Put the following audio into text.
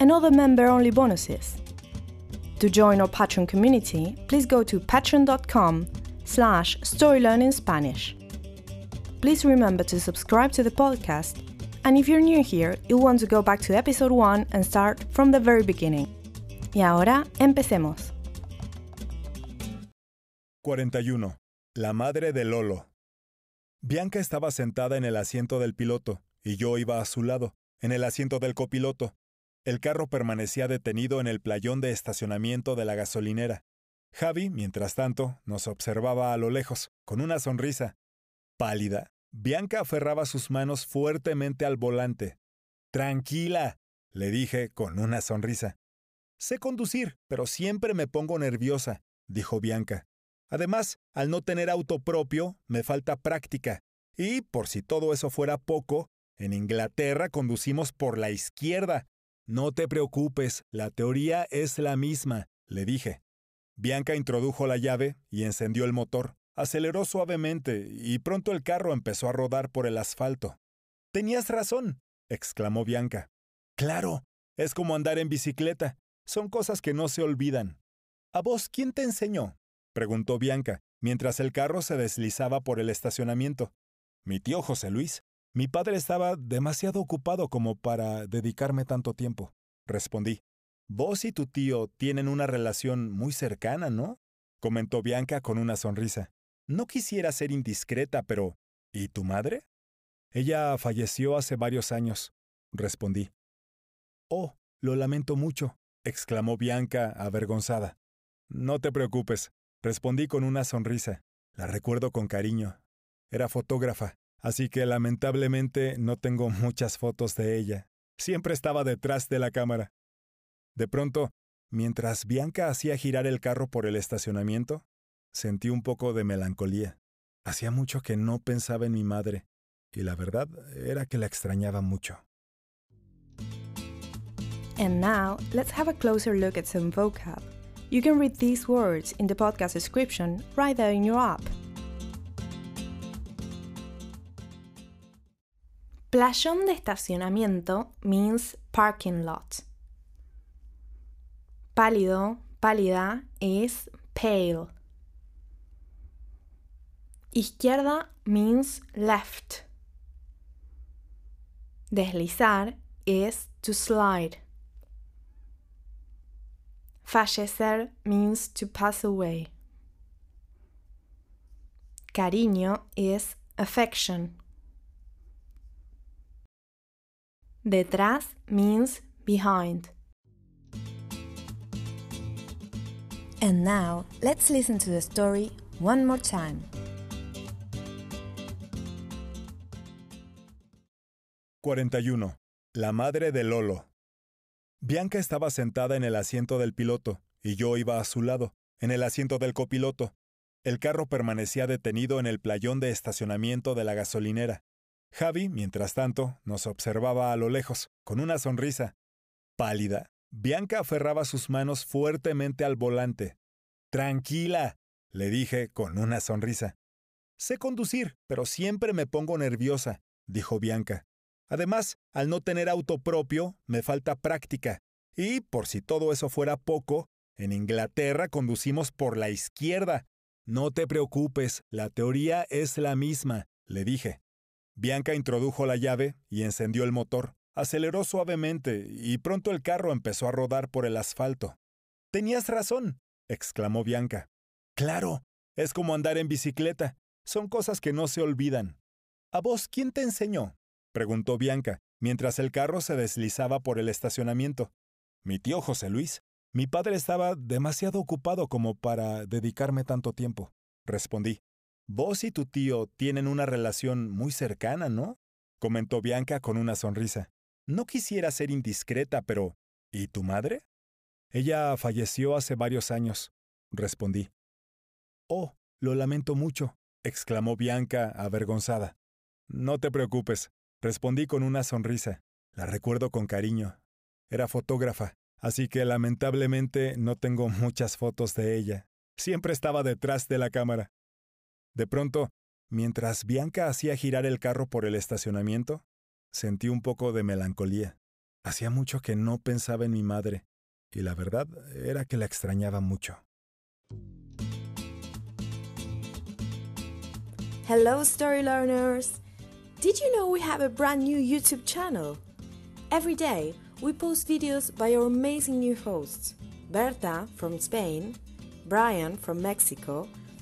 and other member-only bonuses. To join our Patreon community, please go to patreon.com slash storylearningspanish. Please remember to subscribe to the podcast, and if you're new here, you'll want to go back to episode 1 and start from the very beginning. Y ahora, empecemos. 41. La madre de Lolo. Bianca estaba sentada en el asiento del piloto, y yo iba a su lado, en el asiento del copiloto. El carro permanecía detenido en el playón de estacionamiento de la gasolinera. Javi, mientras tanto, nos observaba a lo lejos, con una sonrisa. Pálida, Bianca aferraba sus manos fuertemente al volante. Tranquila, le dije con una sonrisa. Sé conducir, pero siempre me pongo nerviosa, dijo Bianca. Además, al no tener auto propio, me falta práctica. Y, por si todo eso fuera poco, en Inglaterra conducimos por la izquierda, no te preocupes, la teoría es la misma, le dije. Bianca introdujo la llave y encendió el motor. Aceleró suavemente y pronto el carro empezó a rodar por el asfalto. Tenías razón, exclamó Bianca. Claro, es como andar en bicicleta. Son cosas que no se olvidan. ¿A vos quién te enseñó? preguntó Bianca, mientras el carro se deslizaba por el estacionamiento. Mi tío José Luis. Mi padre estaba demasiado ocupado como para dedicarme tanto tiempo, respondí. Vos y tu tío tienen una relación muy cercana, ¿no? comentó Bianca con una sonrisa. No quisiera ser indiscreta, pero ¿y tu madre? Ella falleció hace varios años, respondí. Oh, lo lamento mucho, exclamó Bianca avergonzada. No te preocupes, respondí con una sonrisa. La recuerdo con cariño. Era fotógrafa así que lamentablemente no tengo muchas fotos de ella. Siempre estaba detrás de la cámara. De pronto, mientras Bianca hacía girar el carro por el estacionamiento, sentí un poco de melancolía. Hacía mucho que no pensaba en mi madre, y la verdad era que la extrañaba mucho. And now, let's have a closer look at some vocab. You can read these words in the podcast description right there in your app. Playón de estacionamiento means parking lot. Pálido, pálida es pale. Izquierda means left. Deslizar es to slide. Fallecer means to pass away. Cariño es affection. Detrás means behind. And now, let's listen to the story one more time. «41. La madre de Lolo. Bianca estaba sentada en el asiento del piloto y yo iba a su lado, en el asiento del copiloto. El carro permanecía detenido en el playón de estacionamiento de la gasolinera. Javi, mientras tanto, nos observaba a lo lejos, con una sonrisa. Pálida, Bianca aferraba sus manos fuertemente al volante. Tranquila, le dije con una sonrisa. Sé conducir, pero siempre me pongo nerviosa, dijo Bianca. Además, al no tener auto propio, me falta práctica. Y, por si todo eso fuera poco, en Inglaterra conducimos por la izquierda. No te preocupes, la teoría es la misma, le dije. Bianca introdujo la llave y encendió el motor. Aceleró suavemente y pronto el carro empezó a rodar por el asfalto. Tenías razón, exclamó Bianca. Claro, Es como andar en bicicleta. Son cosas que no se olvidan. ¿A vos quién te enseñó? preguntó Bianca, mientras el carro se deslizaba por el estacionamiento. Mi tío José Luis. Mi padre estaba demasiado ocupado como para dedicarme tanto tiempo, respondí. Vos y tu tío tienen una relación muy cercana, ¿no? comentó Bianca con una sonrisa. No quisiera ser indiscreta, pero ¿y tu madre? Ella falleció hace varios años, respondí. Oh, lo lamento mucho, exclamó Bianca avergonzada. No te preocupes, respondí con una sonrisa. La recuerdo con cariño. Era fotógrafa, así que lamentablemente no tengo muchas fotos de ella. Siempre estaba detrás de la cámara. De pronto, mientras Bianca hacía girar el carro por el estacionamiento, sentí un poco de melancolía. Hacía mucho que no pensaba en mi madre, y la verdad era que la extrañaba mucho. Hello, story learners! Did you know we have a brand new YouTube channel? Every day, we post videos by our amazing new hosts Berta from Spain, Brian from Mexico,